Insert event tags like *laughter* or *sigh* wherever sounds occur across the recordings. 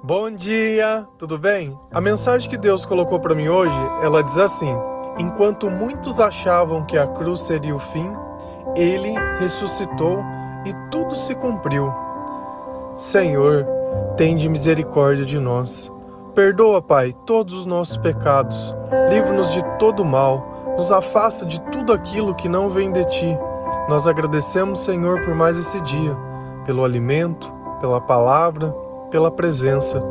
Bom dia, tudo bem? A mensagem que Deus colocou para mim hoje, ela diz assim: Enquanto muitos achavam que a cruz seria o fim, ele ressuscitou e tudo se cumpriu. Senhor, tende misericórdia de nós. Perdoa, Pai, todos os nossos pecados. Livra-nos de todo mal. Nos afasta de tudo aquilo que não vem de ti. Nós agradecemos, Senhor, por mais esse dia, pelo alimento, pela palavra, pela presença.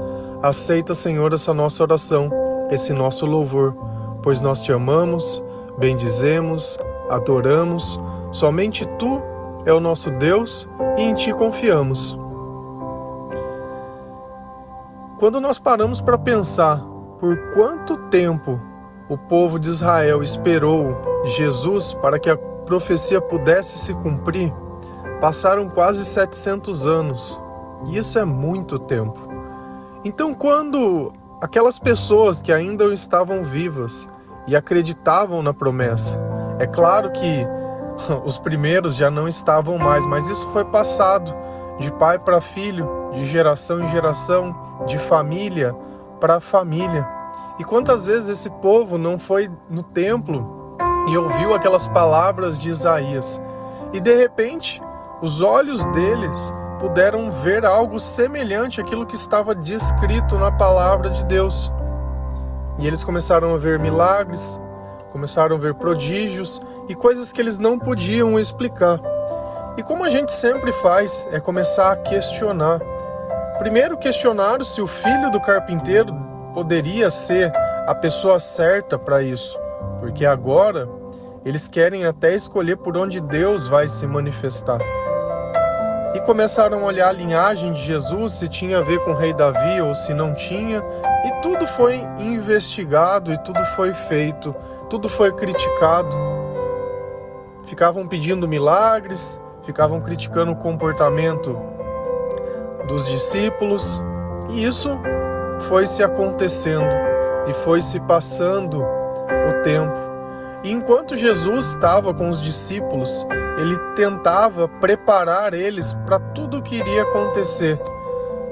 Aceita, Senhor, essa nossa oração, esse nosso louvor, pois nós te amamos, bendizemos, adoramos. Somente tu é o nosso Deus e em ti confiamos. Quando nós paramos para pensar por quanto tempo o povo de Israel esperou Jesus para que a profecia pudesse se cumprir, passaram quase 700 anos. E isso é muito tempo. Então, quando aquelas pessoas que ainda estavam vivas e acreditavam na promessa, é claro que *laughs* os primeiros já não estavam mais, mas isso foi passado de pai para filho, de geração em geração, de família para família. E quantas vezes esse povo não foi no templo e ouviu aquelas palavras de Isaías e de repente os olhos deles puderam ver algo semelhante àquilo que estava descrito na palavra de Deus. E eles começaram a ver milagres, começaram a ver prodígios e coisas que eles não podiam explicar. E como a gente sempre faz, é começar a questionar. Primeiro, questionar se o filho do carpinteiro poderia ser a pessoa certa para isso, porque agora eles querem até escolher por onde Deus vai se manifestar e começaram a olhar a linhagem de Jesus, se tinha a ver com o rei Davi ou se não tinha, e tudo foi investigado e tudo foi feito, tudo foi criticado. Ficavam pedindo milagres, ficavam criticando o comportamento dos discípulos, e isso foi se acontecendo e foi se passando o tempo. E enquanto Jesus estava com os discípulos, ele tentava preparar eles para tudo o que iria acontecer.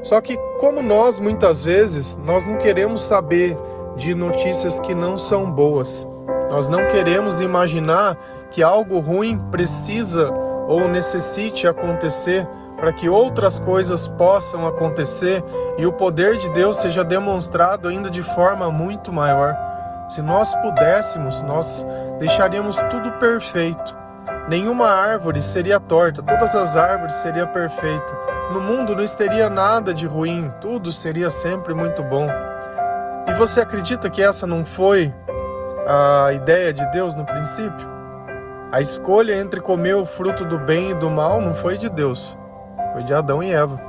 Só que como nós muitas vezes, nós não queremos saber de notícias que não são boas. Nós não queremos imaginar que algo ruim precisa ou necessite acontecer para que outras coisas possam acontecer e o poder de Deus seja demonstrado ainda de forma muito maior. Se nós pudéssemos, nós deixaríamos tudo perfeito. Nenhuma árvore seria torta, todas as árvores seriam perfeitas. No mundo não estaria nada de ruim, tudo seria sempre muito bom. E você acredita que essa não foi a ideia de Deus no princípio? A escolha entre comer o fruto do bem e do mal não foi de Deus, foi de Adão e Eva.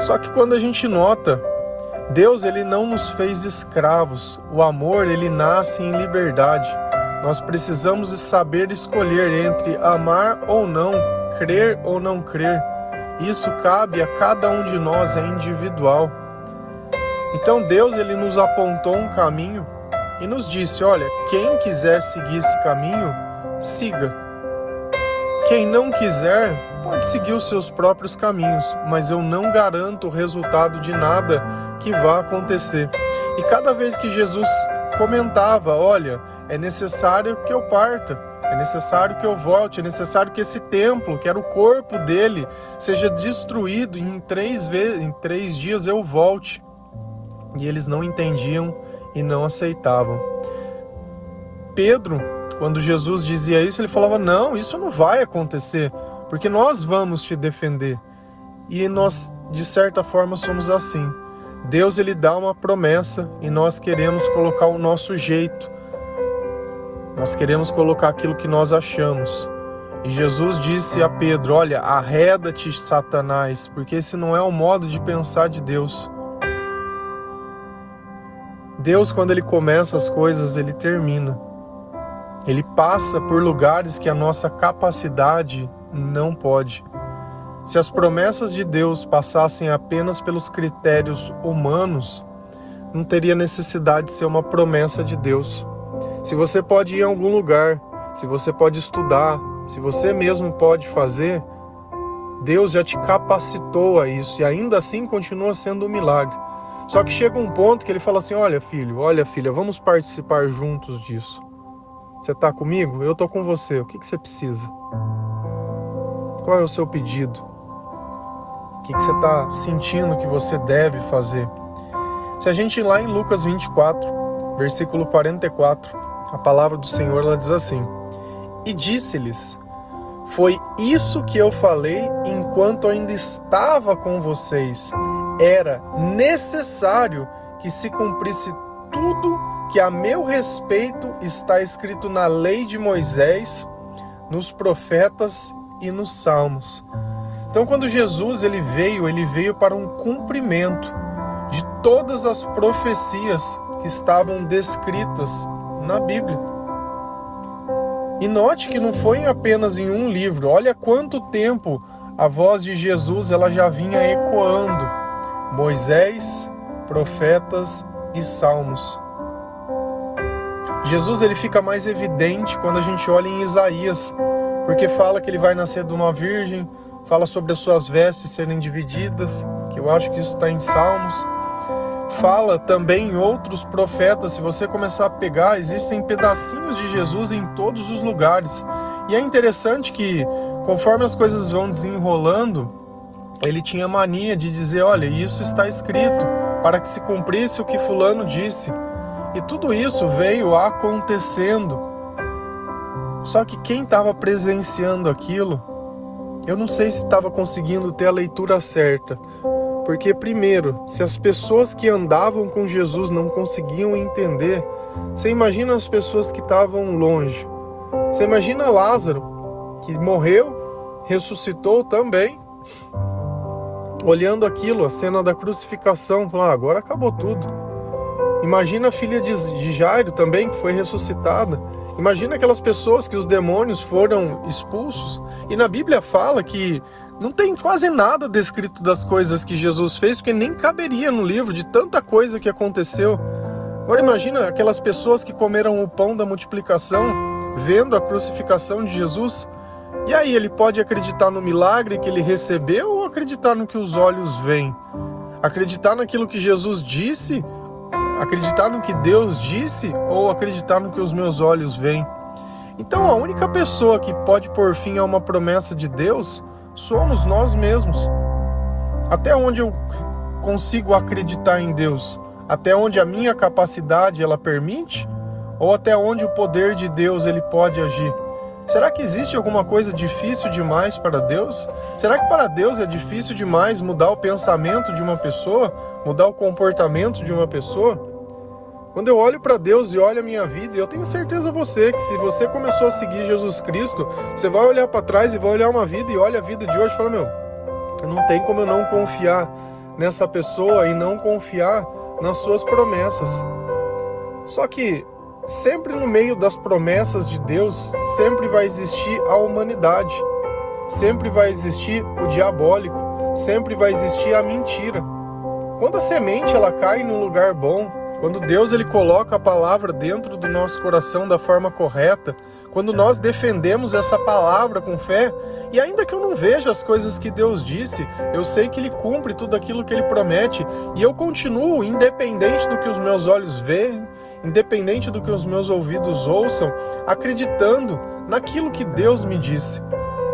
Só que quando a gente nota Deus ele não nos fez escravos. O amor ele nasce em liberdade. Nós precisamos saber escolher entre amar ou não, crer ou não crer. Isso cabe a cada um de nós, é individual. Então Deus ele nos apontou um caminho e nos disse: olha, quem quiser seguir esse caminho, siga. Quem não quiser, pode seguir os seus próprios caminhos, mas eu não garanto o resultado de nada que vá acontecer. E cada vez que Jesus comentava: Olha, é necessário que eu parta, é necessário que eu volte, é necessário que esse templo, que era o corpo dele, seja destruído e em três, vezes, em três dias eu volte. E eles não entendiam e não aceitavam. Pedro, quando Jesus dizia isso, ele falava: Não, isso não vai acontecer, porque nós vamos te defender. E nós, de certa forma, somos assim. Deus ele dá uma promessa e nós queremos colocar o nosso jeito. Nós queremos colocar aquilo que nós achamos. E Jesus disse a Pedro: Olha, arreda-te, Satanás, porque esse não é o modo de pensar de Deus. Deus, quando ele começa as coisas, ele termina. Ele passa por lugares que a nossa capacidade não pode. Se as promessas de Deus passassem apenas pelos critérios humanos, não teria necessidade de ser uma promessa de Deus. Se você pode ir a algum lugar, se você pode estudar, se você mesmo pode fazer, Deus já te capacitou a isso e ainda assim continua sendo um milagre. Só que chega um ponto que ele fala assim: Olha, filho, olha, filha, vamos participar juntos disso. Você está comigo? Eu estou com você. O que, que você precisa? Qual é o seu pedido? O que, você está sentindo que você deve fazer? Se a gente ir lá em Lucas 24, versículo 44, a palavra do Senhor ela diz assim: E disse-lhes: Foi isso que eu falei enquanto ainda estava com vocês. Era necessário que se cumprisse tudo que a meu respeito está escrito na lei de Moisés, nos profetas e nos salmos. Então, quando Jesus ele veio, ele veio para um cumprimento de todas as profecias que estavam descritas na Bíblia. E note que não foi apenas em um livro. Olha quanto tempo a voz de Jesus ela já vinha ecoando. Moisés, profetas e salmos. Jesus ele fica mais evidente quando a gente olha em Isaías, porque fala que ele vai nascer de uma virgem, fala sobre as suas vestes serem divididas, que eu acho que isso está em Salmos. Fala também em outros profetas, se você começar a pegar, existem pedacinhos de Jesus em todos os lugares. E é interessante que, conforme as coisas vão desenrolando, ele tinha mania de dizer: olha, isso está escrito, para que se cumprisse o que Fulano disse. E tudo isso veio acontecendo. Só que quem estava presenciando aquilo, eu não sei se estava conseguindo ter a leitura certa. Porque, primeiro, se as pessoas que andavam com Jesus não conseguiam entender, você imagina as pessoas que estavam longe. Você imagina Lázaro, que morreu, ressuscitou também, olhando aquilo, a cena da crucificação, falando, ah, agora acabou tudo. Imagina a filha de Jairo também, que foi ressuscitada. Imagina aquelas pessoas que os demônios foram expulsos. E na Bíblia fala que não tem quase nada descrito das coisas que Jesus fez, porque nem caberia no livro de tanta coisa que aconteceu. Agora imagina aquelas pessoas que comeram o pão da multiplicação, vendo a crucificação de Jesus. E aí ele pode acreditar no milagre que ele recebeu ou acreditar no que os olhos veem? Acreditar naquilo que Jesus disse Acreditar no que Deus disse ou acreditar no que os meus olhos veem? Então, a única pessoa que pode pôr fim a uma promessa de Deus somos nós mesmos. Até onde eu consigo acreditar em Deus? Até onde a minha capacidade ela permite? Ou até onde o poder de Deus ele pode agir? Será que existe alguma coisa difícil demais para Deus? Será que para Deus é difícil demais mudar o pensamento de uma pessoa, mudar o comportamento de uma pessoa? Quando eu olho para Deus e olho a minha vida, eu tenho certeza você que se você começou a seguir Jesus Cristo, você vai olhar para trás e vai olhar uma vida e olha a vida de hoje e fala: "Meu, não tem como eu não confiar nessa pessoa e não confiar nas suas promessas". Só que sempre no meio das promessas de Deus, sempre vai existir a humanidade, sempre vai existir o diabólico, sempre vai existir a mentira. Quando a semente ela cai num lugar bom, quando Deus ele coloca a palavra dentro do nosso coração da forma correta, quando nós defendemos essa palavra com fé, e ainda que eu não veja as coisas que Deus disse, eu sei que Ele cumpre tudo aquilo que Ele promete, e eu continuo, independente do que os meus olhos veem, independente do que os meus ouvidos ouçam, acreditando naquilo que Deus me disse.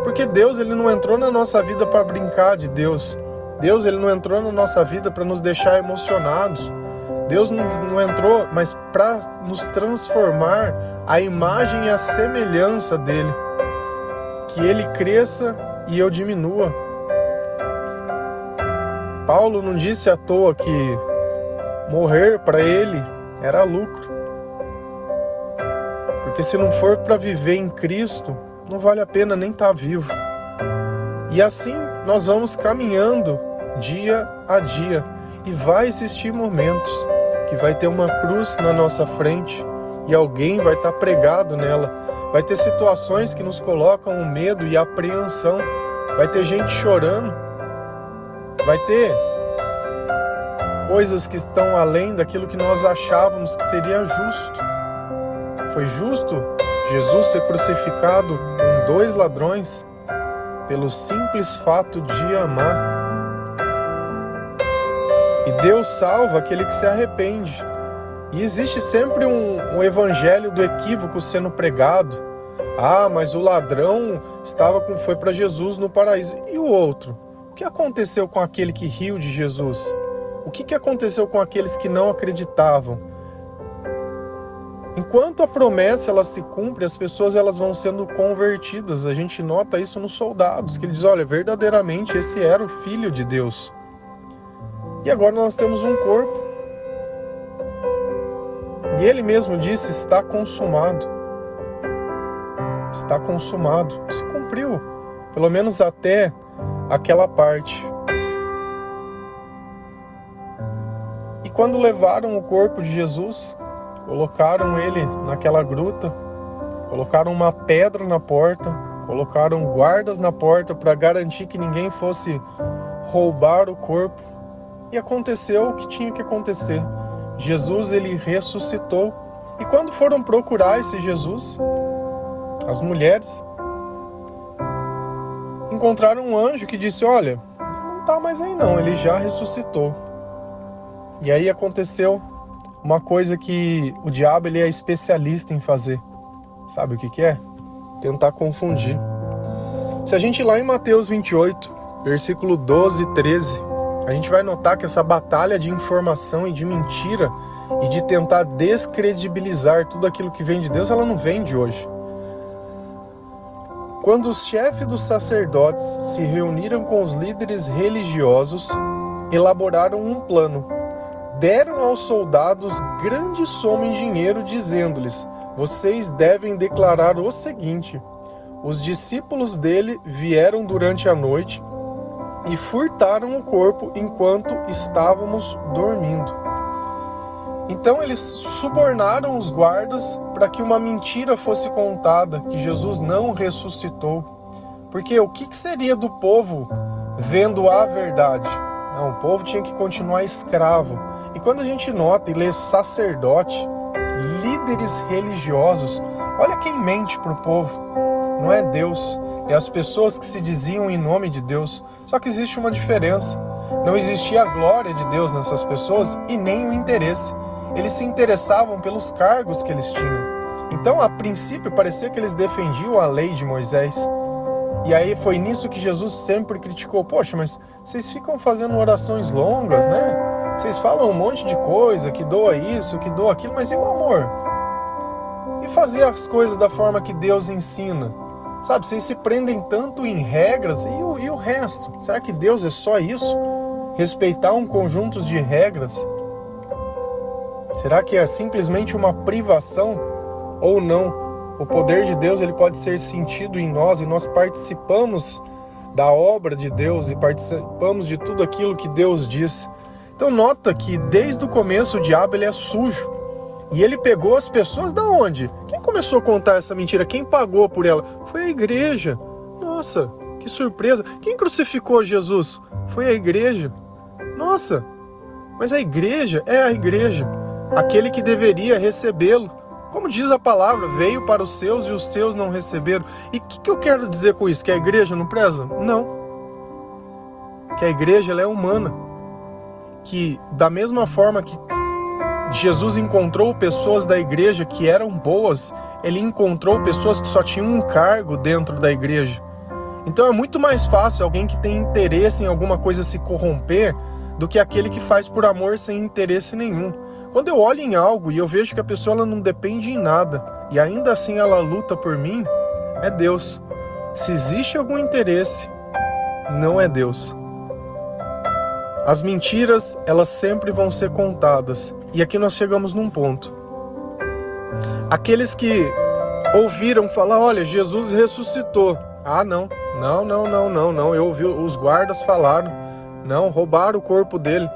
Porque Deus ele não entrou na nossa vida para brincar de Deus. Deus ele não entrou na nossa vida para nos deixar emocionados. Deus não entrou, mas para nos transformar a imagem e a semelhança dele. Que ele cresça e eu diminua. Paulo não disse à toa que morrer para ele era lucro. Porque se não for para viver em Cristo, não vale a pena nem estar tá vivo. E assim nós vamos caminhando dia a dia e vai existir momentos que vai ter uma cruz na nossa frente e alguém vai estar tá pregado nela. Vai ter situações que nos colocam o medo e a apreensão. Vai ter gente chorando. Vai ter coisas que estão além daquilo que nós achávamos que seria justo. Foi justo Jesus ser crucificado com dois ladrões? pelo simples fato de amar. Deus salva aquele que se arrepende. E existe sempre um, um evangelho do equívoco sendo pregado. Ah, mas o ladrão estava com, foi para Jesus no paraíso. E o outro? O que aconteceu com aquele que riu de Jesus? O que, que aconteceu com aqueles que não acreditavam? Enquanto a promessa ela se cumpre, as pessoas elas vão sendo convertidas. A gente nota isso nos soldados, que ele diz, olha, verdadeiramente esse era o filho de Deus. E agora nós temos um corpo. E ele mesmo disse: está consumado. Está consumado. Se cumpriu, pelo menos até aquela parte. E quando levaram o corpo de Jesus, colocaram ele naquela gruta, colocaram uma pedra na porta, colocaram guardas na porta para garantir que ninguém fosse roubar o corpo. E aconteceu o que tinha que acontecer. Jesus ele ressuscitou. E quando foram procurar esse Jesus, as mulheres encontraram um anjo que disse: "Olha, não tá mais aí não, ele já ressuscitou". E aí aconteceu uma coisa que o diabo ele é especialista em fazer. Sabe o que que é? Tentar confundir. Se a gente lá em Mateus 28, versículo 12 e 13, a gente vai notar que essa batalha de informação e de mentira e de tentar descredibilizar tudo aquilo que vem de Deus, ela não vem de hoje. Quando os chefes dos sacerdotes se reuniram com os líderes religiosos, elaboraram um plano. Deram aos soldados grande soma em dinheiro, dizendo-lhes: Vocês devem declarar o seguinte: Os discípulos dele vieram durante a noite e furtaram o corpo enquanto estávamos dormindo. Então eles subornaram os guardas para que uma mentira fosse contada, que Jesus não ressuscitou. Porque o que seria do povo vendo a verdade? Não, o povo tinha que continuar escravo. E quando a gente nota e lê sacerdote, líderes religiosos, olha quem mente para o povo. Não é Deus, é as pessoas que se diziam em nome de Deus. Só que existe uma diferença. Não existia a glória de Deus nessas pessoas e nem o interesse. Eles se interessavam pelos cargos que eles tinham. Então, a princípio, parecia que eles defendiam a lei de Moisés. E aí foi nisso que Jesus sempre criticou: Poxa, mas vocês ficam fazendo orações longas, né? Vocês falam um monte de coisa, que doa isso, que doa aquilo, mas e o amor? E fazer as coisas da forma que Deus ensina? Sabe, vocês se prendem tanto em regras e o, e o resto? Será que Deus é só isso? Respeitar um conjunto de regras? Será que é simplesmente uma privação ou não? O poder de Deus ele pode ser sentido em nós e nós participamos da obra de Deus e participamos de tudo aquilo que Deus diz. Então nota que desde o começo o diabo ele é sujo. E ele pegou as pessoas da onde? Quem começou a contar essa mentira? Quem pagou por ela? Foi a igreja. Nossa, que surpresa. Quem crucificou Jesus? Foi a igreja. Nossa, mas a igreja é a igreja. Aquele que deveria recebê-lo. Como diz a palavra, veio para os seus e os seus não receberam. E o que, que, eu quero dizer com isso? Que a igreja não preza? Não. Que a igreja é humana. Que da mesma forma que Jesus encontrou pessoas da igreja que eram boas, ele encontrou pessoas que só tinham um cargo dentro da igreja. Então é muito mais fácil alguém que tem interesse em alguma coisa se corromper do que aquele que faz por amor sem interesse nenhum. Quando eu olho em algo e eu vejo que a pessoa não depende em nada e ainda assim ela luta por mim, é Deus. Se existe algum interesse, não é Deus. As mentiras, elas sempre vão ser contadas. E aqui nós chegamos num ponto. Aqueles que ouviram falar, olha, Jesus ressuscitou. Ah, não. Não, não, não, não, não. Eu ouvi os guardas falaram. Não, roubaram o corpo dele.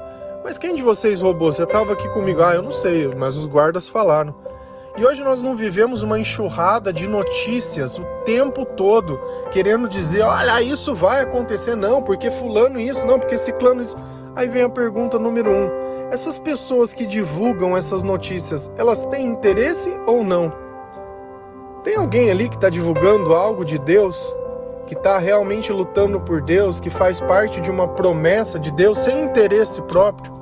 Mas quem de vocês roubou? Você estava aqui comigo? Ah, eu não sei, mas os guardas falaram. E hoje nós não vivemos uma enxurrada de notícias o tempo todo, querendo dizer, olha, isso vai acontecer, não, porque fulano isso, não, porque ciclano isso. Aí vem a pergunta número um: essas pessoas que divulgam essas notícias, elas têm interesse ou não? Tem alguém ali que está divulgando algo de Deus que está realmente lutando por Deus, que faz parte de uma promessa de Deus sem interesse próprio,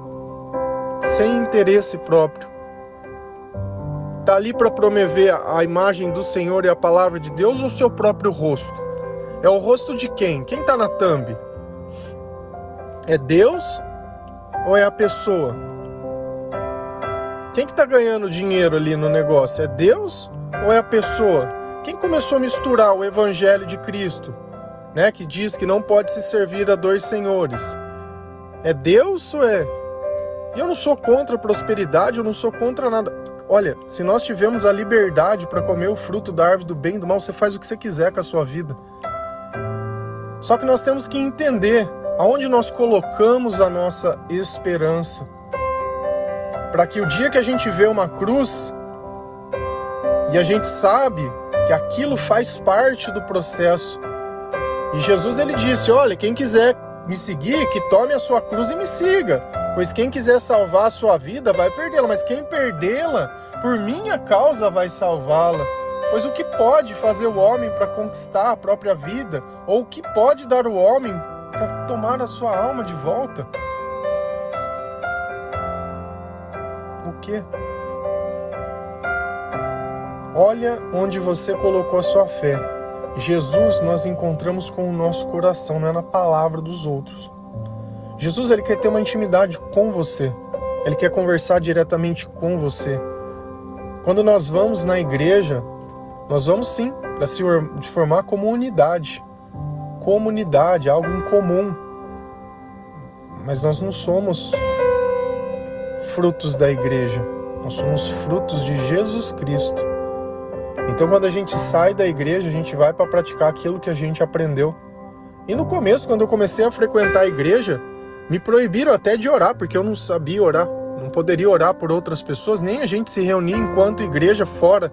sem interesse próprio, está ali para promover a imagem do Senhor e a palavra de Deus ou o seu próprio rosto? É o rosto de quem? Quem está na thumb? É Deus ou é a pessoa? Quem que está ganhando dinheiro ali no negócio? É Deus ou é a pessoa? Quem começou a misturar o evangelho de Cristo, né, que diz que não pode se servir a dois senhores? É Deus ou é? E eu não sou contra a prosperidade, eu não sou contra nada. Olha, se nós tivermos a liberdade para comer o fruto da árvore do bem e do mal, você faz o que você quiser com a sua vida. Só que nós temos que entender aonde nós colocamos a nossa esperança. Para que o dia que a gente vê uma cruz e a gente sabe que aquilo faz parte do processo. E Jesus ele disse: "Olha, quem quiser me seguir, que tome a sua cruz e me siga, pois quem quiser salvar a sua vida vai perdê-la, mas quem perdê-la por minha causa vai salvá-la." Pois o que pode fazer o homem para conquistar a própria vida, ou o que pode dar o homem para tomar a sua alma de volta? O que? Olha onde você colocou a sua fé. Jesus nós encontramos com o nosso coração, não é na palavra dos outros. Jesus ele quer ter uma intimidade com você. Ele quer conversar diretamente com você. Quando nós vamos na igreja, nós vamos sim para se formar comunidade. Comunidade, algo em comum. Mas nós não somos frutos da igreja. Nós somos frutos de Jesus Cristo. Então, quando a gente sai da igreja, a gente vai para praticar aquilo que a gente aprendeu. E no começo, quando eu comecei a frequentar a igreja, me proibiram até de orar, porque eu não sabia orar. Não poderia orar por outras pessoas, nem a gente se reunir enquanto igreja fora.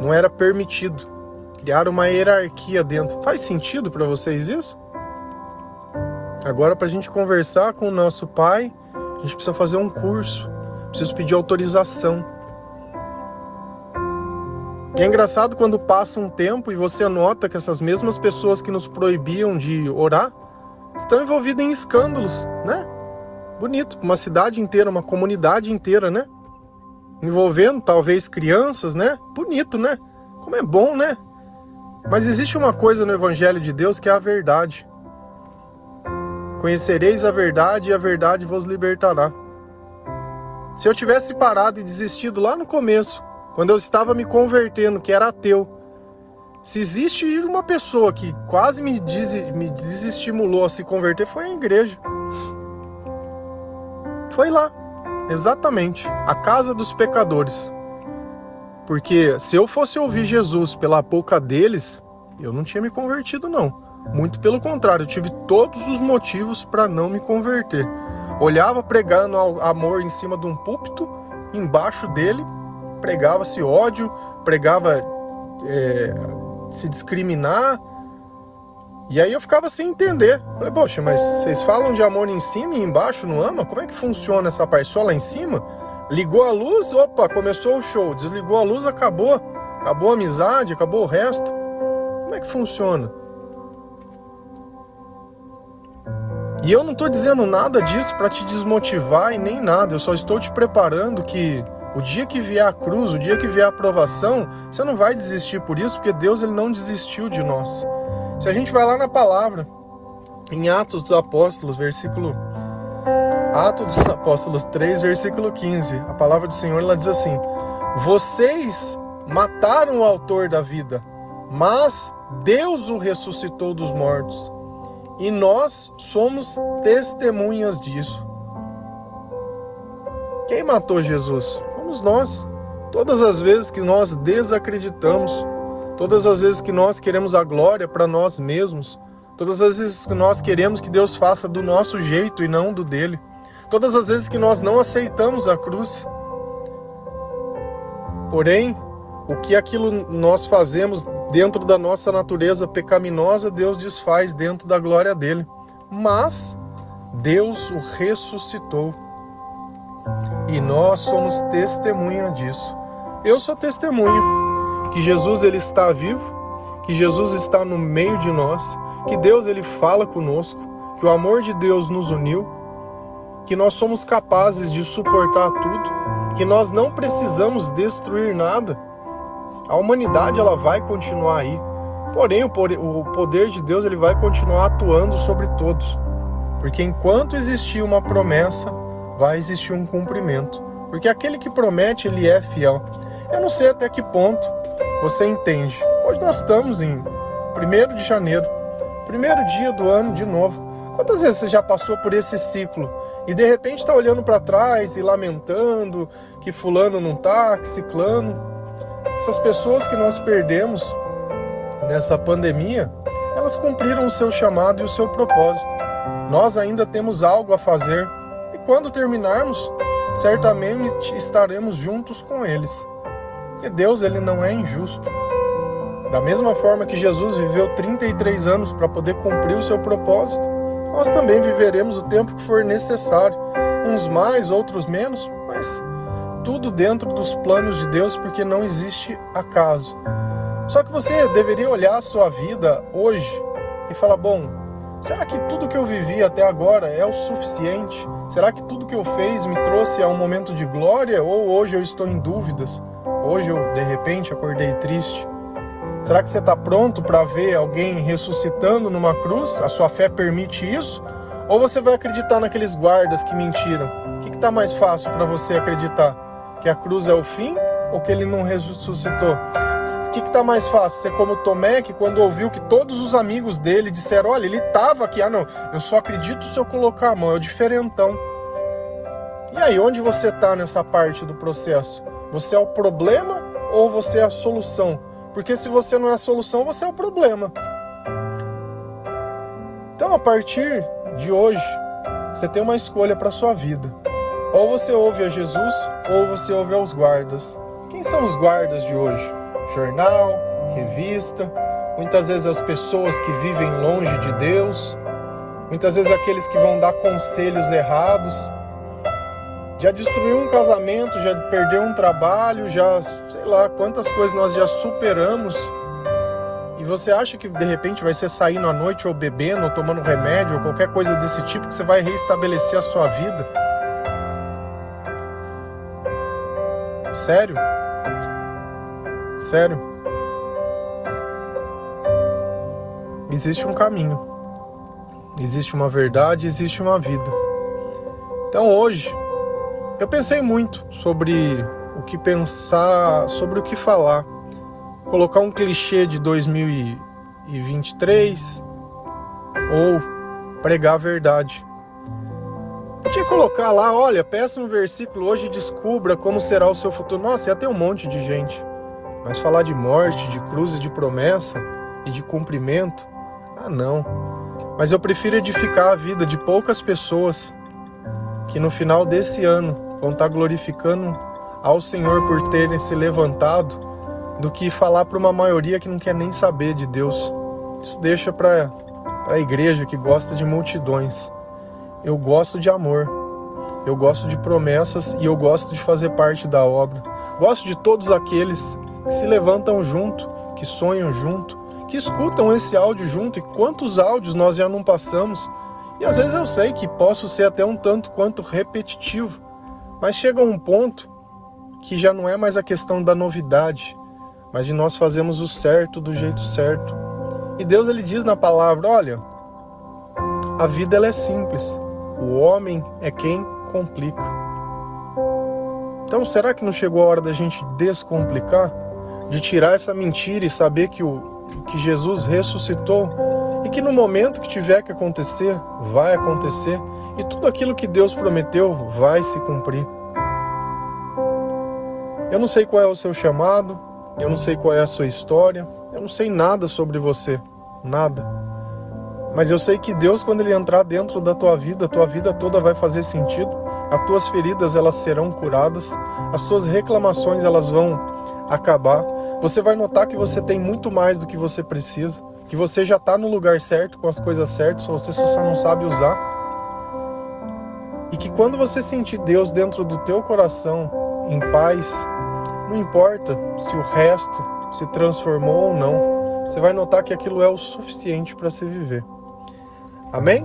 Não era permitido. Criaram uma hierarquia dentro. Faz sentido para vocês isso? Agora, para a gente conversar com o nosso pai, a gente precisa fazer um curso. Preciso pedir autorização. E é engraçado quando passa um tempo e você nota que essas mesmas pessoas que nos proibiam de orar estão envolvidas em escândalos, né? Bonito, uma cidade inteira, uma comunidade inteira, né? Envolvendo talvez crianças, né? Bonito, né? Como é bom, né? Mas existe uma coisa no Evangelho de Deus que é a verdade. Conhecereis a verdade e a verdade vos libertará. Se eu tivesse parado e desistido lá no começo, quando eu estava me convertendo, que era ateu. Se existe uma pessoa que quase me, des, me desestimulou a se converter, foi a igreja. Foi lá, exatamente, a casa dos pecadores. Porque se eu fosse ouvir Jesus pela boca deles, eu não tinha me convertido, não. Muito pelo contrário, eu tive todos os motivos para não me converter. Olhava pregando amor em cima de um púlpito, embaixo dele pregava-se ódio, pregava é, se discriminar. E aí eu ficava sem entender. Falei, poxa, mas vocês falam de amor em cima e embaixo não ama? Como é que funciona essa parte? Só lá em cima? Ligou a luz, opa, começou o show. Desligou a luz, acabou. Acabou a amizade, acabou o resto. Como é que funciona? E eu não estou dizendo nada disso para te desmotivar e nem nada. Eu só estou te preparando que o dia que vier a cruz, o dia que vier a aprovação, você não vai desistir por isso, porque Deus ele não desistiu de nós. Se a gente vai lá na palavra, em Atos dos Apóstolos, versículo Atos dos Apóstolos 3, versículo 15, a palavra do Senhor ela diz assim: Vocês mataram o autor da vida, mas Deus o ressuscitou dos mortos. E nós somos testemunhas disso. Quem matou Jesus? somos nós. Todas as vezes que nós desacreditamos, todas as vezes que nós queremos a glória para nós mesmos, todas as vezes que nós queremos que Deus faça do nosso jeito e não do dele, todas as vezes que nós não aceitamos a cruz. Porém, o que aquilo nós fazemos dentro da nossa natureza pecaminosa, Deus desfaz dentro da glória dele. Mas Deus o ressuscitou e nós somos testemunha disso. Eu sou testemunho que Jesus ele está vivo, que Jesus está no meio de nós, que Deus ele fala conosco, que o amor de Deus nos uniu, que nós somos capazes de suportar tudo, que nós não precisamos destruir nada. A humanidade ela vai continuar aí. Porém, o poder de Deus ele vai continuar atuando sobre todos. Porque enquanto existir uma promessa, vai existir um cumprimento. Porque aquele que promete, ele é fiel. Eu não sei até que ponto você entende. Hoje nós estamos em 1 de janeiro, primeiro dia do ano de novo. Quantas vezes você já passou por esse ciclo e de repente está olhando para trás e lamentando que fulano não está, que ciclano? Essas pessoas que nós perdemos nessa pandemia, elas cumpriram o seu chamado e o seu propósito. Nós ainda temos algo a fazer e quando terminarmos, certamente estaremos juntos com eles. Porque Deus ele não é injusto. Da mesma forma que Jesus viveu 33 anos para poder cumprir o seu propósito, nós também viveremos o tempo que for necessário, uns mais, outros menos, mas tudo dentro dos planos de Deus, porque não existe acaso. Só que você deveria olhar a sua vida hoje e falar: bom, será que tudo que eu vivi até agora é o suficiente? Será que tudo que eu fiz me trouxe a um momento de glória ou hoje eu estou em dúvidas? Hoje eu de repente acordei triste. Será que você está pronto para ver alguém ressuscitando numa cruz? A sua fé permite isso? Ou você vai acreditar naqueles guardas que mentiram? O que está mais fácil para você acreditar? Que a cruz é o fim ou que ele não ressuscitou? O que está mais fácil? Ser como Tomé, que quando ouviu que todos os amigos dele disseram: Olha, ele estava aqui. Ah, não, eu só acredito se eu colocar a mão, é o diferentão. E aí, onde você está nessa parte do processo? Você é o problema ou você é a solução? Porque se você não é a solução, você é o problema. Então, a partir de hoje, você tem uma escolha para sua vida. Ou você ouve a Jesus, ou você ouve aos guardas. Quem são os guardas de hoje? jornal, revista, muitas vezes as pessoas que vivem longe de Deus, muitas vezes aqueles que vão dar conselhos errados. Já destruiu um casamento, já perdeu um trabalho, já sei lá quantas coisas nós já superamos. E você acha que de repente vai ser saindo à noite ou bebendo ou tomando remédio ou qualquer coisa desse tipo que você vai reestabelecer a sua vida? Sério? Sério. Existe um caminho. Existe uma verdade, existe uma vida. Então hoje eu pensei muito sobre o que pensar, sobre o que falar. Colocar um clichê de 2023 ou pregar a verdade. Podia colocar lá, olha, peça um versículo hoje e descubra como será o seu futuro. Nossa, ia ter um monte de gente. Mas falar de morte, de cruz e de promessa e de cumprimento, ah não. Mas eu prefiro edificar a vida de poucas pessoas que no final desse ano vão estar glorificando ao Senhor por terem se levantado, do que falar para uma maioria que não quer nem saber de Deus. Isso deixa para a igreja que gosta de multidões. Eu gosto de amor, eu gosto de promessas e eu gosto de fazer parte da obra. Gosto de todos aqueles que se levantam junto, que sonham junto, que escutam esse áudio junto e quantos áudios nós já não passamos. E às vezes eu sei que posso ser até um tanto quanto repetitivo, mas chega um ponto que já não é mais a questão da novidade, mas de nós fazermos o certo do jeito certo. E Deus ele diz na palavra, olha, a vida ela é simples. O homem é quem complica. Então, será que não chegou a hora da gente descomplicar? de tirar essa mentira e saber que, o, que Jesus ressuscitou e que no momento que tiver que acontecer, vai acontecer e tudo aquilo que Deus prometeu vai se cumprir. Eu não sei qual é o seu chamado, eu não sei qual é a sua história, eu não sei nada sobre você, nada. Mas eu sei que Deus, quando Ele entrar dentro da tua vida, a tua vida toda vai fazer sentido. As tuas feridas elas serão curadas, as tuas reclamações elas vão acabar você vai notar que você tem muito mais do que você precisa, que você já está no lugar certo, com as coisas certas, você só não sabe usar. E que quando você sentir Deus dentro do teu coração, em paz, não importa se o resto se transformou ou não. você vai notar que aquilo é o suficiente para se viver. Amém?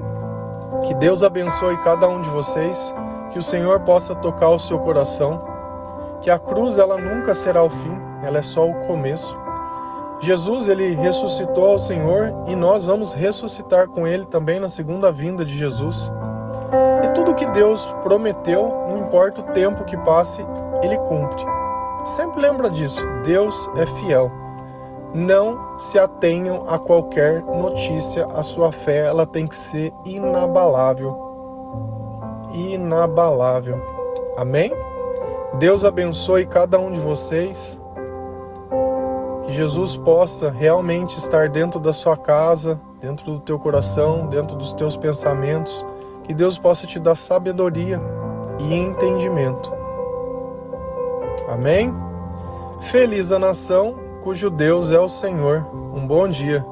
Que Deus abençoe cada um de vocês, que o Senhor possa tocar o seu coração, que a cruz ela nunca será o fim, ela é só o começo. Jesus ele ressuscitou ao Senhor e nós vamos ressuscitar com ele também na segunda vinda de Jesus. Tudo que Deus prometeu, não importa o tempo que passe, ele cumpre. Sempre lembra disso, Deus é fiel. Não se atenham a qualquer notícia, a sua fé ela tem que ser inabalável. Inabalável. Amém? Deus abençoe cada um de vocês. Que Jesus possa realmente estar dentro da sua casa, dentro do teu coração, dentro dos teus pensamentos. Que Deus possa te dar sabedoria e entendimento. Amém? Feliz a nação cujo Deus é o Senhor. Um bom dia.